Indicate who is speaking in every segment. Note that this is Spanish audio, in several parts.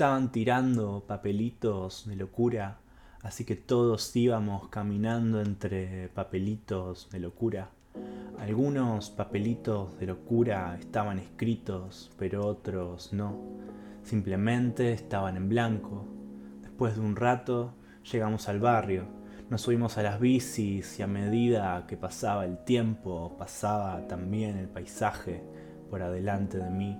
Speaker 1: estaban tirando papelitos de locura, así que todos íbamos caminando entre papelitos de locura. Algunos papelitos de locura estaban escritos, pero otros no. Simplemente estaban en blanco. Después de un rato llegamos al barrio. Nos subimos a las bicis y a medida que pasaba el tiempo, pasaba también el paisaje por adelante de mí.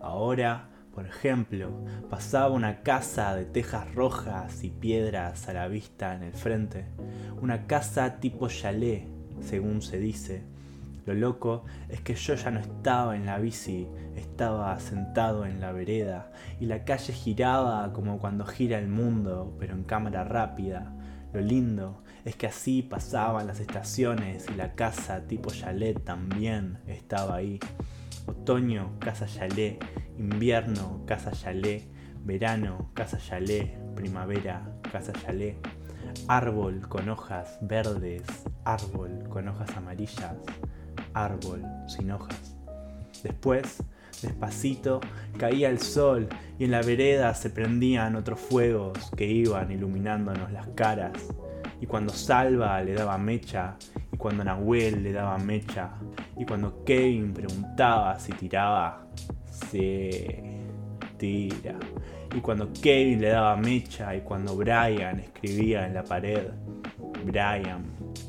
Speaker 1: Ahora, por ejemplo, pasaba una casa de tejas rojas y piedras a la vista en el frente. Una casa tipo chalet, según se dice, lo loco es que yo ya no estaba en la bici, estaba sentado en la vereda y la calle giraba como cuando gira el mundo, pero en cámara rápida. Lo lindo es que así pasaban las estaciones y la casa tipo chalet también estaba ahí. Otoño, casa chalet, invierno, casa chalet, verano, casa chalet, primavera, casa chalet, árbol con hojas verdes, árbol con hojas amarillas, árbol sin hojas. Después, despacito, caía el sol y en la vereda se prendían otros fuegos que iban iluminándonos las caras. Y cuando Salva le daba mecha, y cuando Nahuel le daba mecha, y cuando Kevin preguntaba si tiraba, se tira. Y cuando Kevin le daba mecha, y cuando Brian escribía en la pared, Brian.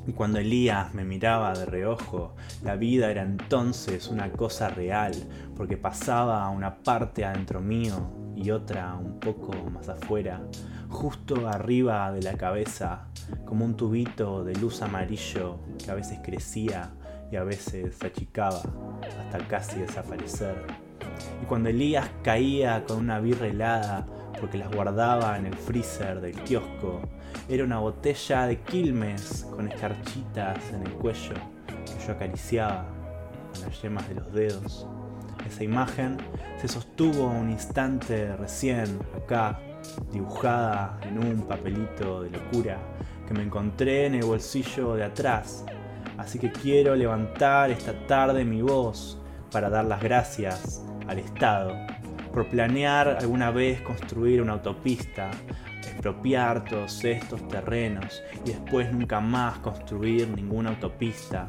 Speaker 1: Y cuando Elías me miraba de reojo, la vida era entonces una cosa real, porque pasaba una parte adentro mío y otra un poco más afuera, justo arriba de la cabeza, como un tubito de luz amarillo que a veces crecía y a veces se achicaba hasta casi desaparecer. Y cuando Elías caía con una birra helada, porque las guardaba en el freezer del kiosco. Era una botella de Quilmes con escarchitas en el cuello que yo acariciaba con las yemas de los dedos. Esa imagen se sostuvo un instante recién acá, dibujada en un papelito de locura que me encontré en el bolsillo de atrás. Así que quiero levantar esta tarde mi voz para dar las gracias al Estado por planear alguna vez construir una autopista, expropiar todos estos terrenos y después nunca más construir ninguna autopista.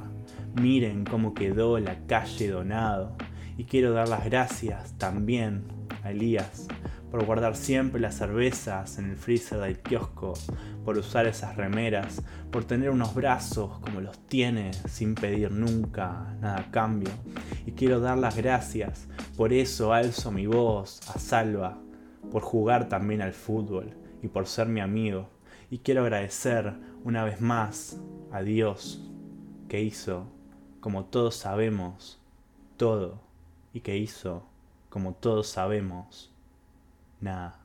Speaker 1: Miren cómo quedó la calle Donado. Y quiero dar las gracias también a Elías por guardar siempre las cervezas en el freezer del kiosco, por usar esas remeras, por tener unos brazos como los tiene sin pedir nunca nada a cambio. Quiero dar las gracias, por eso alzo mi voz a Salva, por jugar también al fútbol y por ser mi amigo. Y quiero agradecer una vez más a Dios que hizo, como todos sabemos, todo y que hizo, como todos sabemos, nada.